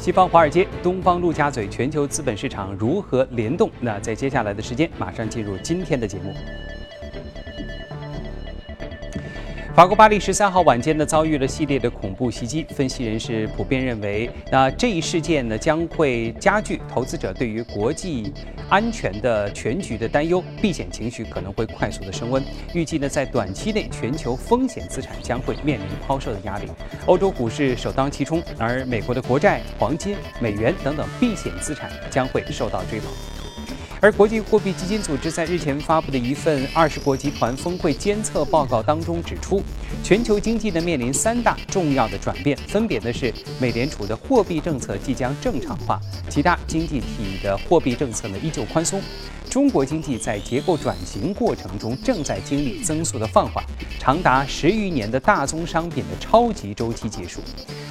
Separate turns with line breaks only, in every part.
西方华尔街、东方陆家嘴，全球资本市场如何联动？那在接下来的时间，马上进入今天的节目。法国巴黎十三号晚间呢，遭遇了系列的恐怖袭击。分析人士普遍认为，那这一事件呢，将会加剧投资者对于国际安全的全局的担忧，避险情绪可能会快速的升温。预计呢，在短期内，全球风险资产将会面临抛售的压力。欧洲股市首当其冲，而美国的国债、黄金、美元等等避险资产将会受到追捧。而国际货币基金组织在日前发布的一份二十国集团峰会监测报告当中指出，全球经济呢面临三大重要的转变，分别呢是美联储的货币政策即将正常化，其他经济体的货币政策呢依旧宽松。中国经济在结构转型过程中正在经历增速的放缓，长达十余年的大宗商品的超级周期结束。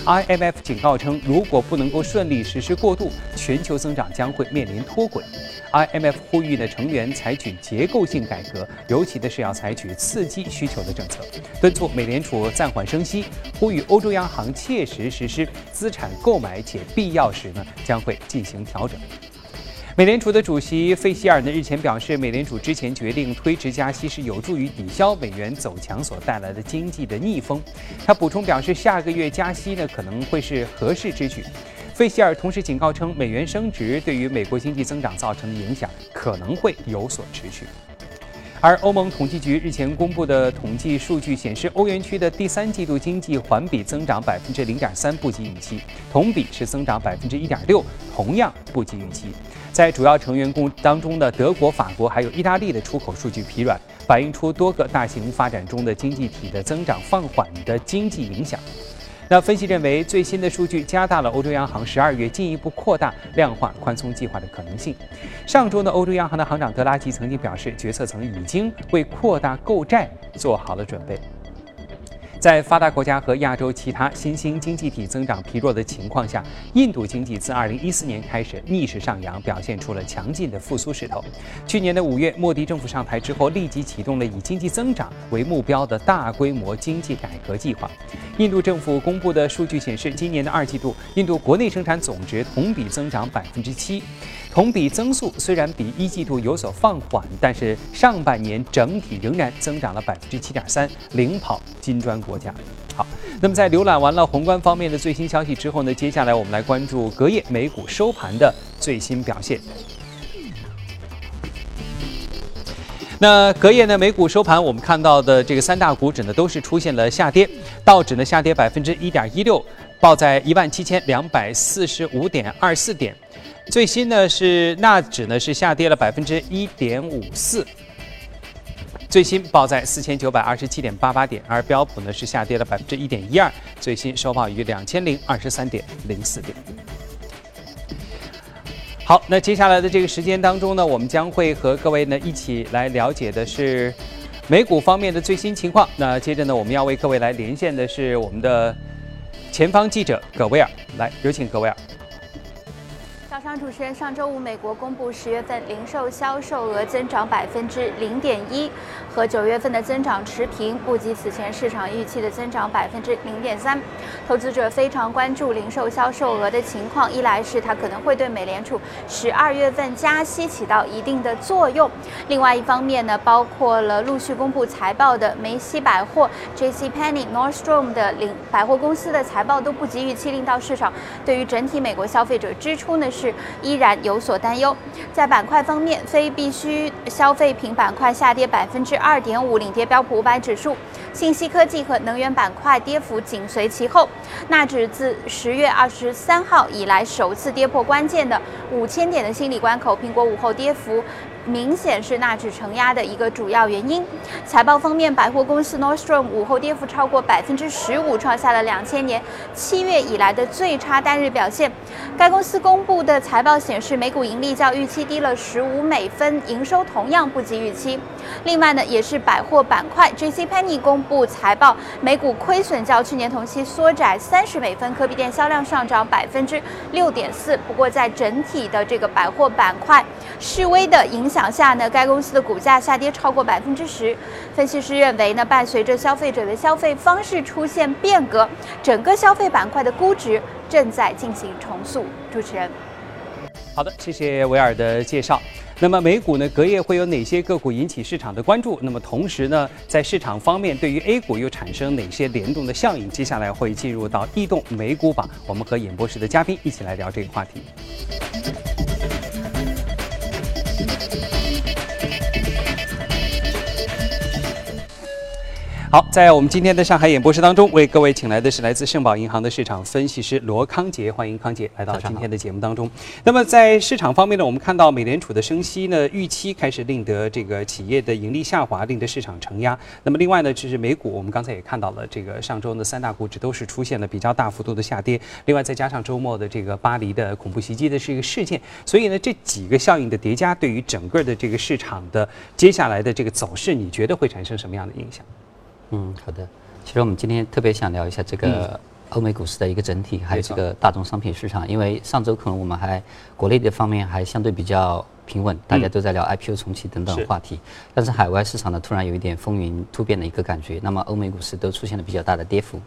IMF 警告称，如果不能够顺利实施过渡，全球增长将会面临脱轨。IMF 呼吁的成员采取结构性改革，尤其的是要采取刺激需求的政策，敦促美联储暂缓升息，呼吁欧洲央行切实实施资产购买，且必要时呢将会进行调整。美联储的主席费希尔呢日前表示，美联储之前决定推迟加息是有助于抵消美元走强所带来的经济的逆风。他补充表示，下个月加息呢可能会是合适之举。费希尔同时警告称，美元升值对于美国经济增长造成的影响可能会有所持续。而欧盟统计局日前公布的统计数据显示，欧元区的第三季度经济环比增长百分之零点三，不及预期；同比是增长百分之一点六，同样不及预期。在主要成员国当中的德国、法国还有意大利的出口数据疲软，反映出多个大型发展中的经济体的增长放缓的经济影响。那分析认为，最新的数据加大了欧洲央行十二月进一步扩大量化宽松计划的可能性。上周呢，欧洲央行的行长德拉吉曾经表示，决策层已经为扩大购债做好了准备。在发达国家和亚洲其他新兴经济体增长疲弱的情况下，印度经济自2014年开始逆势上扬，表现出了强劲的复苏势头。去年的五月，莫迪政府上台之后，立即启动了以经济增长为目标的大规模经济改革计划。印度政府公布的数据显示，今年的二季度，印度国内生产总值同比增长百分之七。同比增速虽然比一季度有所放缓，但是上半年整体仍然增长了百分之七点三，领跑金砖国家。好，那么在浏览完了宏观方面的最新消息之后呢，接下来我们来关注隔夜美股收盘的最新表现。那隔夜呢，美股收盘，我们看到的这个三大股指呢，都是出现了下跌，道指呢下跌百分之一点一六，报在一万七千两百四十五点二四点。最新呢是纳指呢是下跌了百分之一点五四，最新报在四千九百二十七点八八点，而标普呢是下跌了百分之一点一二，最新收报于两千零二十三点零四点。好，那接下来的这个时间当中呢，我们将会和各位呢一起来了解的是美股方面的最新情况。那接着呢，我们要为各位来连线的是我们的前方记者葛威尔，来有请葛威尔。
主持人，上周五美国公布十月份零售销售额增长百分之零点一，和九月份的增长持平，不及此前市场预期的增长百分之零点三。投资者非常关注零售销售额的情况，一来是它可能会对美联储十二月份加息起到一定的作用；另外一方面呢，包括了陆续公布财报的梅西百货、J.C. Penney、Nordstrom 的零百货公司的财报都不及预期，令到市场对于整体美国消费者支出呢是。依然有所担忧。在板块方面，非必需消费品板块下跌百分之二点五，领跌标普五百指数；信息科技和能源板块跌幅紧随其后。纳指自十月二十三号以来首次跌破关键的五千点的心理关口。苹果午后跌幅。明显是纳指承压的一个主要原因。财报方面，百货公司 Nordstrom 午后跌幅超过百分之十五，创下了两千年七月以来的最差单日表现。该公司公布的财报显示，每股盈利较预期低了十五美分，营收同样不及预期。另外呢，也是百货板块，J.C. Penney 公布财报，每股亏损较去年同期缩窄三十美分，可比店销量上涨百分之六点四。不过，在整体的这个百货板块示威的影。影响下呢，该公司的股价下跌超过百分之十。分析师认为呢，伴随着消费者的消费方式出现变革，整个消费板块的估值正在进行重塑。主持人，
好的，谢谢维尔的介绍。那么美股呢，隔夜会有哪些个股引起市场的关注？那么同时呢，在市场方面，对于 A 股又产生哪些联动的效应？接下来会进入到异动美股榜，我们和演播室的嘉宾一起来聊这个话题。好，在我们今天的上海演播室当中，为各位请来的是来自盛宝银行的市场分析师罗康杰，欢迎康杰来到今天的节目当中。那么在市场方面呢，我们看到美联储的升息呢，预期开始令得这个企业的盈利下滑，令得市场承压。那么另外呢，就是美股，我们刚才也看到了，这个上周呢三大股指都是出现了比较大幅度的下跌。另外再加上周末的这个巴黎的恐怖袭击的是一个事件，所以呢这几个效应的叠加，对于整个的这个市场的接下来的这个走势，你觉得会产生什么样的影响？
嗯，好的。其实我们今天特别想聊一下这个欧美股市的一个整体，还有这个大宗商品市场。因为上周可能我们还国内的方面还相对比较平稳，大家都在聊 IPO 重启等等话题。但是海外市场呢，突然有一点风云突变的一个感觉。那么欧美股市都出现了比较大的跌幅。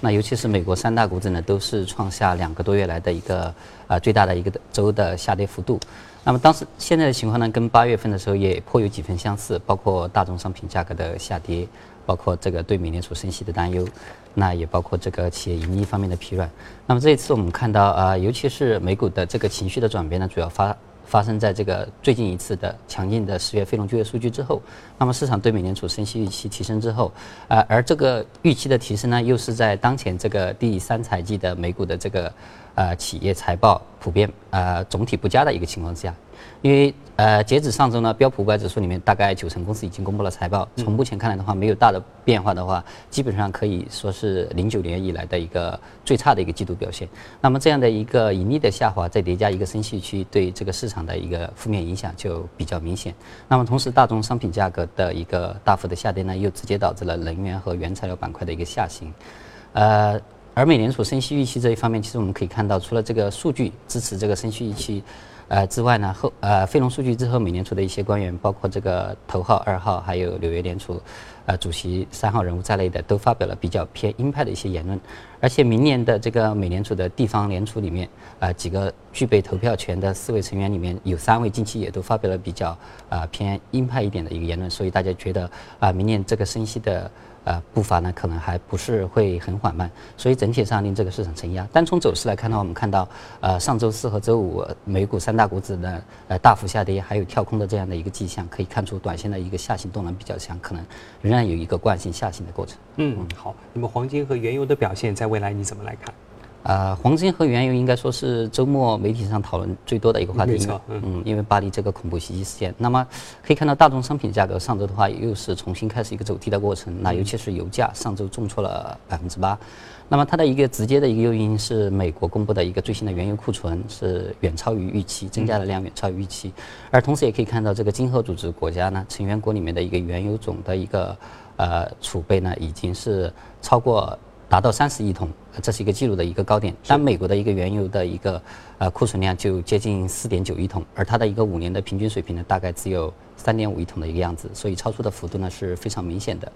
那尤其是美国三大股指呢，都是创下两个多月来的一个呃最大的一个周的下跌幅度。那么当时现在的情况呢，跟八月份的时候也颇有几分相似，包括大宗商品价格的下跌。包括这个对美联储升息的担忧，那也包括这个企业盈利方面的疲软。那么这一次我们看到啊，尤其是美股的这个情绪的转变呢，主要发发生在这个最近一次的强劲的十月非农就业数据之后。那么市场对美联储升息预期提升之后，啊，而这个预期的提升呢，又是在当前这个第三财季的美股的这个呃企业财报普遍呃总体不佳的一个情况之下。因为呃，截止上周呢，标普五百指数里面大概九成公司已经公布了财报。从目前看来的话，没有大的变化的话，基本上可以说是零九年以来的一个最差的一个季度表现。那么这样的一个盈利的下滑，再叠加一个升息区，对这个市场的一个负面影响就比较明显。那么同时，大宗商品价格的一个大幅的下跌呢，又直接导致了能源和原材料板块的一个下行。呃，而美联储升息预期这一方面，其实我们可以看到，除了这个数据支持这个升息预期。呃，之外呢，后呃，非农数据之后，美联储的一些官员，包括这个头号二号，还有纽约联储，呃，主席三号人物在内的，都发表了比较偏鹰派的一些言论。而且明年的这个美联储的地方联储里面，呃，几个具备投票权的四位成员里面有三位近期也都发表了比较啊偏鹰派一点的一个言论，所以大家觉得啊，明年这个升息的。呃，步伐呢可能还不是会很缓慢，所以整体上令这个市场承压。单从走势来看的话，我们看到，呃，上周四和周五美股三大股指呢呃大幅下跌，还有跳空的这样的一个迹象，可以看出短线的一个下行动能比较强，可能仍然有一个惯性下行的过程。
嗯，好。那么黄金和原油的表现，在未来你怎么来看？
呃，黄金和原油应该说是周末媒体上讨论最多的一个话题。嗯，因为巴黎这个恐怖袭击事件，那么可以看到大宗商品价格上周的话又是重新开始一个走低的过程。那尤其是油价上周重挫了百分之八。那么它的一个直接的一个诱因是美国公布的一个最新的原油库存是远超于预期，增加的量远超于预期。而同时也可以看到这个经合组织国家呢，成员国里面的一个原油总的一个呃储备呢，已经是超过。达到三十亿桶，这是一个记录的一个高点。但美国的一个原油的一个呃库存量就接近四点九亿桶，而它的一个五年的平均水平呢，大概只有三点五亿桶的一个样子，所以超出的幅度呢是非常明显的。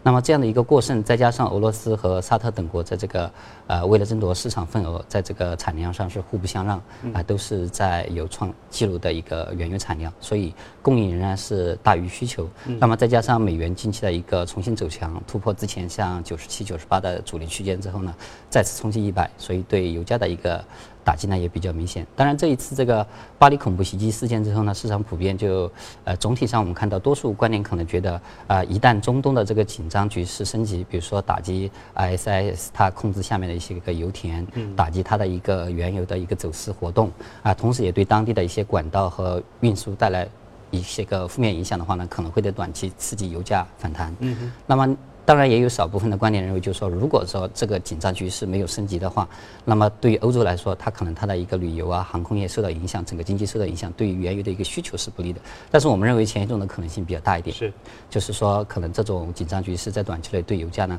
那么这样的一个过剩，再加上俄罗斯和沙特等国在这个呃为了争夺市场份额，在这个产量上是互不相让啊，都是在有创纪录的一个原油产量，所以供应仍然是大于需求。那么再加上美元近期的一个重新走强，突破之前像九十七、九十八的阻力区间之后呢，再次冲击一百，所以对油价的一个。打击呢也比较明显。当然，这一次这个巴黎恐怖袭击事件之后呢，市场普遍就呃总体上我们看到多数观点可能觉得啊，一旦中东的这个紧张局势升级，比如说打击 ISIS 它控制下面的一些个油田，打击它的一个原油的一个走私活动啊，同时也对当地的一些管道和运输带来一些个负面影响的话呢，可能会在短期刺激油价反弹。嗯那么。当然，也有少部分的观点认为，就是说，如果说这个紧张局势没有升级的话，那么对于欧洲来说，它可能它的一个旅游啊、航空业受到影响，整个经济受到影响，对于原油的一个需求是不利的。但是我们认为前一种的可能性比较大一点，
是，
就是说，可能这种紧张局势在短期内对油价呢，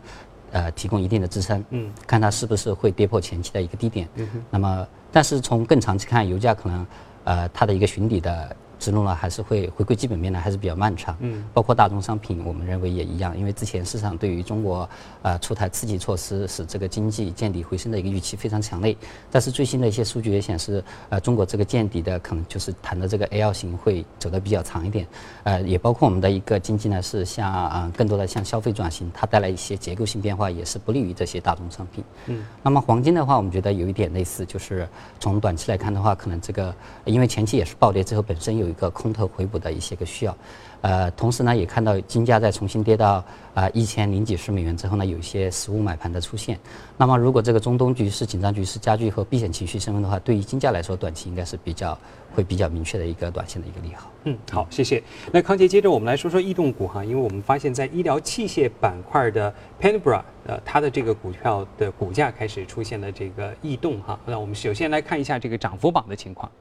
呃，提供一定的支撑，嗯，看它是不是会跌破前期的一个低点。嗯那么，但是从更长期看，油价可能，呃，它的一个寻底的。之路呢，还是会回归基本面呢，还是比较漫长。嗯，包括大宗商品，我们认为也一样，因为之前市场对于中国呃出台刺激措施，使这个经济见底回升的一个预期非常强烈。但是最新的一些数据也显示，呃，中国这个见底的可能就是谈的这个 L 型会走得比较长一点。呃，也包括我们的一个经济呢是向啊更多的向消费转型，它带来一些结构性变化，也是不利于这些大宗商品。嗯，那么黄金的话，我们觉得有一点类似，就是从短期来看的话，可能这个因为前期也是暴跌之后本身有。一个空头回补的一些个需要，呃，同时呢，也看到金价在重新跌到啊一千零几十美元之后呢，有一些实物买盘的出现。那么，如果这个中东局势紧张局势加剧和避险情绪升温的话，对于金价来说，短期应该是比较会比较明确的一个短线的一个利好。
嗯，好，谢谢。那康杰，接着我们来说说异动股哈，因为我们发现，在医疗器械板块的 Penbra，呃，它的这个股票的股价开始出现了这个异动哈。那我们首先来看一下这个涨幅榜的情况。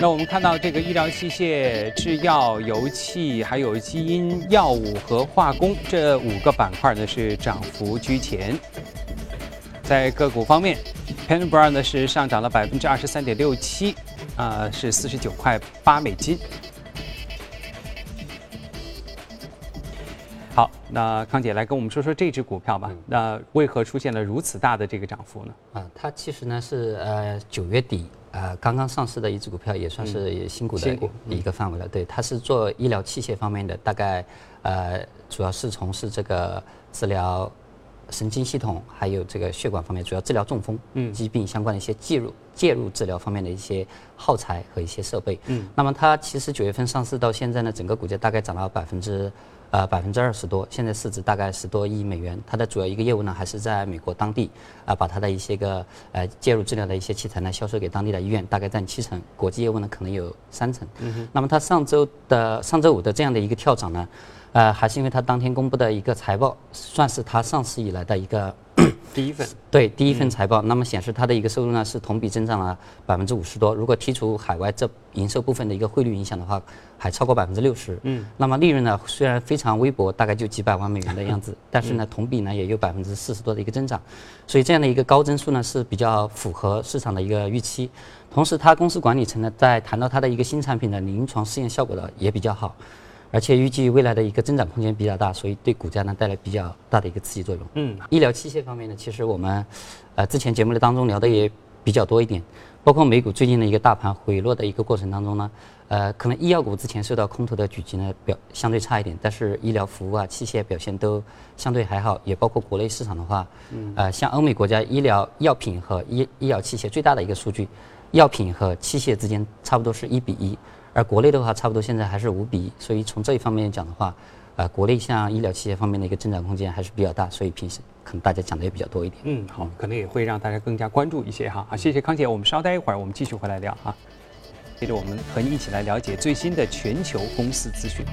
那我们看到这个医疗器械、制药、油气，还有基因药物和化工这五个板块呢是涨幅居前。在个股方面 p e n b r a 呢是上涨了百分之二十三点六七，啊是四十九块八美金。那康姐来跟我们说说这只股票吧。那为何出现了如此大的这个涨幅呢？
啊，它其实呢是呃九月底呃刚刚上市的一只股票，也算是新股的一个范围了。对，它是做医疗器械方面的，大概呃主要是从事这个治疗神经系统还有这个血管方面，主要治疗中风疾病相关的一些介入介入治疗方面的一些耗材和一些设备。嗯，那么它其实九月份上市到现在呢，整个股价大概涨了百分之。呃，百分之二十多，现在市值大概十多亿美元。它的主要一个业务呢，还是在美国当地，啊，把它的一些个呃介入治疗的一些器材呢，销售给当地的医院，大概占七成。国际业务呢，可能有三成。嗯那么它上周的上周五的这样的一个跳涨呢，呃，还是因为它当天公布的一个财报，算是它上市以来的一个。
第一份
对第一份财报，那么显示它的一个收入呢是同比增长了百分之五十多。如果剔除海外这营收部分的一个汇率影响的话，还超过百分之六十。嗯，那么利润呢虽然非常微薄，大概就几百万美元的样子，但是呢同比呢也有百分之四十多的一个增长。所以这样的一个高增速呢是比较符合市场的一个预期。同时，它公司管理层呢在谈到它的一个新产品的临床试验效果的也比较好。而且预计未来的一个增长空间比较大，所以对股价呢带来比较大的一个刺激作用。嗯，医疗器械方面呢，其实我们，呃，之前节目的当中聊的也比较多一点，包括美股最近的一个大盘回落的一个过程当中呢，呃，可能医药股之前受到空头的狙击呢表相对差一点，但是医疗服务啊器械表现都相对还好，也包括国内市场的话，呃，像欧美国家医疗药品和医医疗器械最大的一个数据，药品和器械之间差不多是一比一。而国内的话，差不多现在还是五比一，所以从这一方面讲的话，呃，国内像医疗器械方面的一个增长空间还是比较大，所以平时可能大家讲的也比较多一点。
嗯，好，可能也会让大家更加关注一些哈。好，谢谢康姐，我们稍待一会儿，我们继续回来聊哈。接着我们和你一起来了解最新的全球公司资讯。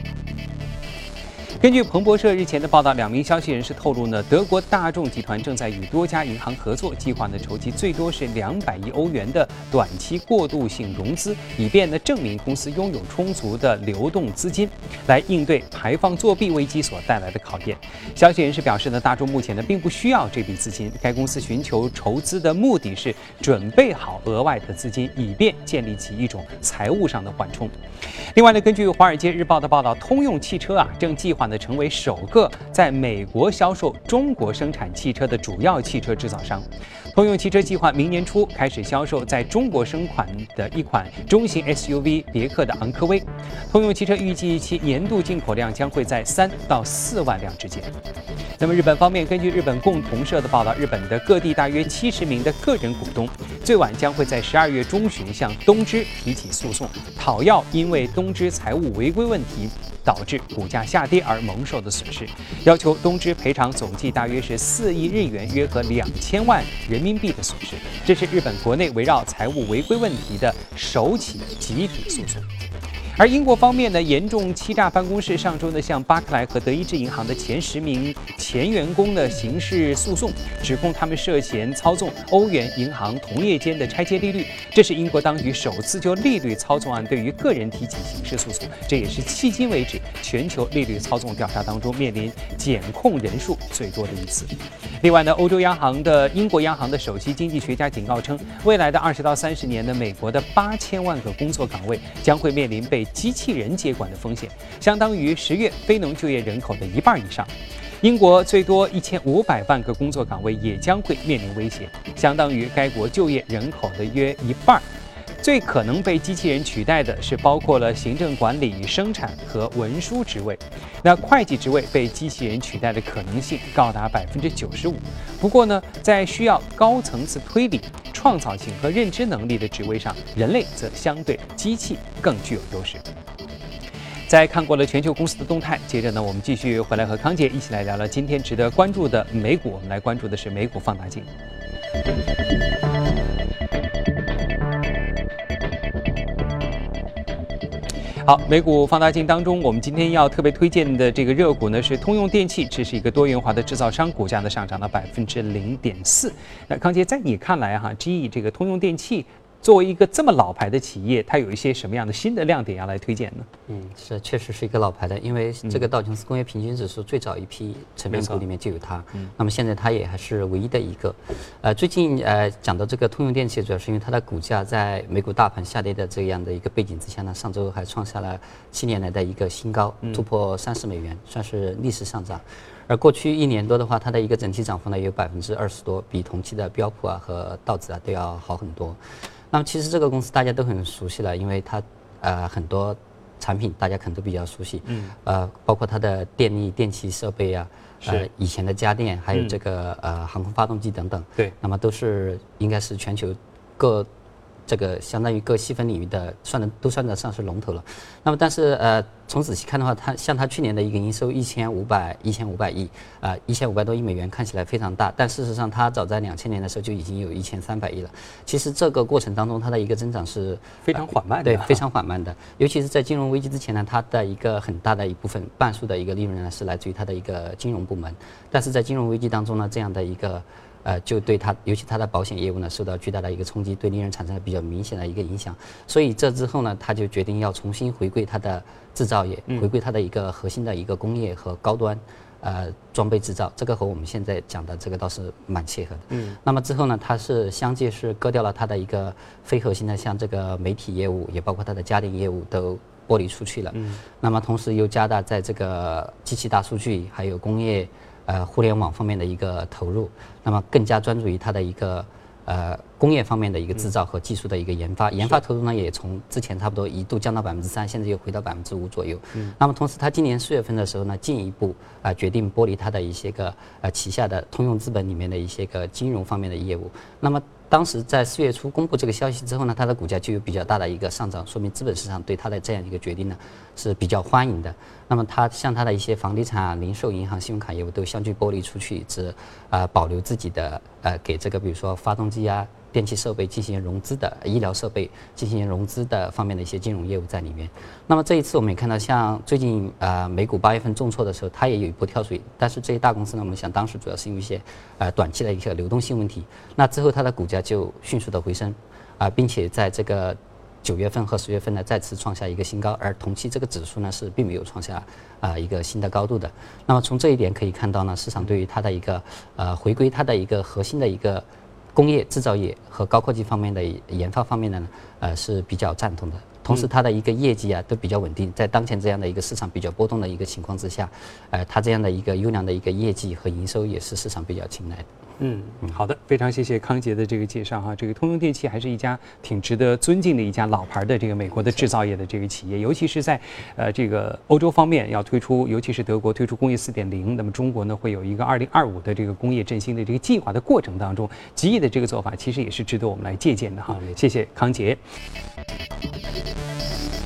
根据彭博社日前的报道，两名消息人士透露呢，德国大众集团正在与多家银行合作，计划呢筹集最多是两百亿欧元的短期过渡性融资，以便呢证明公司拥有充足的流动资金，来应对排放作弊危机所带来的考验。消息人士表示呢，大众目前呢并不需要这笔资金，该公司寻求筹资的目的是准备好额外的资金，以便建立起一种财务上的缓冲。另外呢，根据《华尔街日报》的报道，通用汽车啊正计划呢成为首个在美国销售中国生产汽车的主要汽车制造商。通用汽车计划明年初开始销售在中国生产的一款中型 SUV 别克的昂科威。通用汽车预计其年度进口量将会在三到四万辆之间。那么日本方面，根据日本共同社的报道，日本的各地大约七十名的个人股东，最晚将会在十二月中旬向东芝提起诉讼，讨要因为东芝财务违规问题导致股价下跌而蒙受的损失，要求东芝赔偿总计大约是四亿日元，约合两千万人民币的损失。这是日本国内围绕财务违规问题的首起集体诉讼。而英国方面呢，严重欺诈办公室上周呢向巴克莱和德意志银行的前十名前员工的刑事诉讼，指控他们涉嫌操纵欧元银行同业间的拆借利率。这是英国当局首次就利率操纵案对于个人提起刑事诉讼，这也是迄今为止全球利率操纵调查当中面临检控人数最多的一次。另外呢，欧洲央行的英国央行的首席经济学家警告称，未来的二十到三十年呢，美国的八千万个工作岗位将会面临被机器人接管的风险，相当于十月非农就业人口的一半以上。英国最多一千五百万个工作岗位也将会面临威胁，相当于该国就业人口的约一半。最可能被机器人取代的是包括了行政管理、生产和文书职位。那会计职位被机器人取代的可能性高达百分之九十五。不过呢，在需要高层次推理、创造性和认知能力的职位上，人类则相对机器更具有优势。在看过了全球公司的动态，接着呢，我们继续回来和康杰一起来聊聊今天值得关注的美股。我们来关注的是美股放大镜。好，美股放大镜当中，我们今天要特别推荐的这个热股呢是通用电气，这是一个多元化的制造商，股价呢上涨了百分之零点四。那康杰，在你看来哈，GE 这个通用电气？作为一个这么老牌的企业，它有一些什么样的新的亮点要来推荐呢？
嗯，是，确实是一个老牌的，因为这个道琼斯工业平均指数最早一批成分股里面就有它。嗯，那么现在它也还是唯一的一个。呃，最近呃讲到这个通用电气，主要是因为它的股价在美股大盘下跌的这样的一个背景之下呢，上周还创下了七年来的一个新高，突破三十美元，算是历史上涨。而过去一年多的话，它的一个整体涨幅呢有百分之二十多，比同期的标普啊和道指啊都要好很多。那么其实这个公司大家都很熟悉了，因为它呃很多产品大家可能都比较熟悉，嗯，呃包括它的电力电气设备啊，
呃
以前的家电，还有这个呃航空发动机等等，
对，
那么都是应该是全球各。这个相当于各细分领域的算的都算得上是龙头了，那么但是呃从仔细看的话，它像它去年的一个营收一千五百一千五百亿啊一千五百多亿美元看起来非常大，但事实上它早在两千年的时候就已经有一千三百亿了。其实这个过程当中它的一个增长是
非常缓慢的，
对，非 常缓慢的。尤其是在金融危机之前呢，它的一个很大的一部分半数的一个利润呢是来自于它的一个金融部门，但是在金融危机当中呢，这样的一个。呃，就对它，尤其它的保险业务呢，受到巨大的一个冲击，对利润产生了比较明显的一个影响。所以这之后呢，他就决定要重新回归它的制造业，回归它的一个核心的一个工业和高端，呃，装备制造。这个和我们现在讲的这个倒是蛮契合的。嗯。那么之后呢，它是相继是割掉了它的一个非核心的，像这个媒体业务，也包括它的家电业务都剥离出去了。嗯。那么同时又加大在这个机器大数据还有工业。呃，互联网方面的一个投入，那么更加专注于它的一个呃工业方面的一个制造和技术的一个研发，研发投入呢也从之前差不多一度降到百分之三，现在又回到百分之五左右。嗯。那么同时，它今年四月份的时候呢，进一步啊决定剥离它的一些个呃旗下的通用资本里面的一些个金融方面的业务。那么。当时在四月初公布这个消息之后呢，它的股价就有比较大的一个上涨，说明资本市场对它的这样一个决定呢是比较欢迎的。那么它像它的一些房地产、啊零售、银行、信用卡业务都相继剥离出去，只啊保留自己的呃给这个比如说发动机啊。电气设备进行融资的医疗设备进行融资的方面的一些金融业务在里面。那么这一次我们也看到，像最近呃美股八月份重挫的时候，它也有一波跳水。但是这些大公司呢，我们想当时主要是因为一些呃短期的一些流动性问题。那之后它的股价就迅速的回升，啊，并且在这个九月份和十月份呢再次创下一个新高，而同期这个指数呢是并没有创下啊一个新的高度的。那么从这一点可以看到呢，市场对于它的一个呃回归它的一个核心的一个。工业制造业和高科技方面的研发方面的呢，呃是比较赞同的。同时，它的一个业绩啊都比较稳定，在当前这样的一个市场比较波动的一个情况之下，呃，它这样的一个优良的一个业绩和营收也是市场比较青睐的。
嗯，好的，非常谢谢康杰的这个介绍哈。这个通用电气还是一家挺值得尊敬的一家老牌的这个美国的制造业的这个企业，尤其是在呃这个欧洲方面要推出，尤其是德国推出工业四点零，那么中国呢会有一个二零二五的这个工业振兴的这个计划的过程当中，吉利的这个做法其实也是值得我们来借鉴的哈。谢谢康杰。Thank you.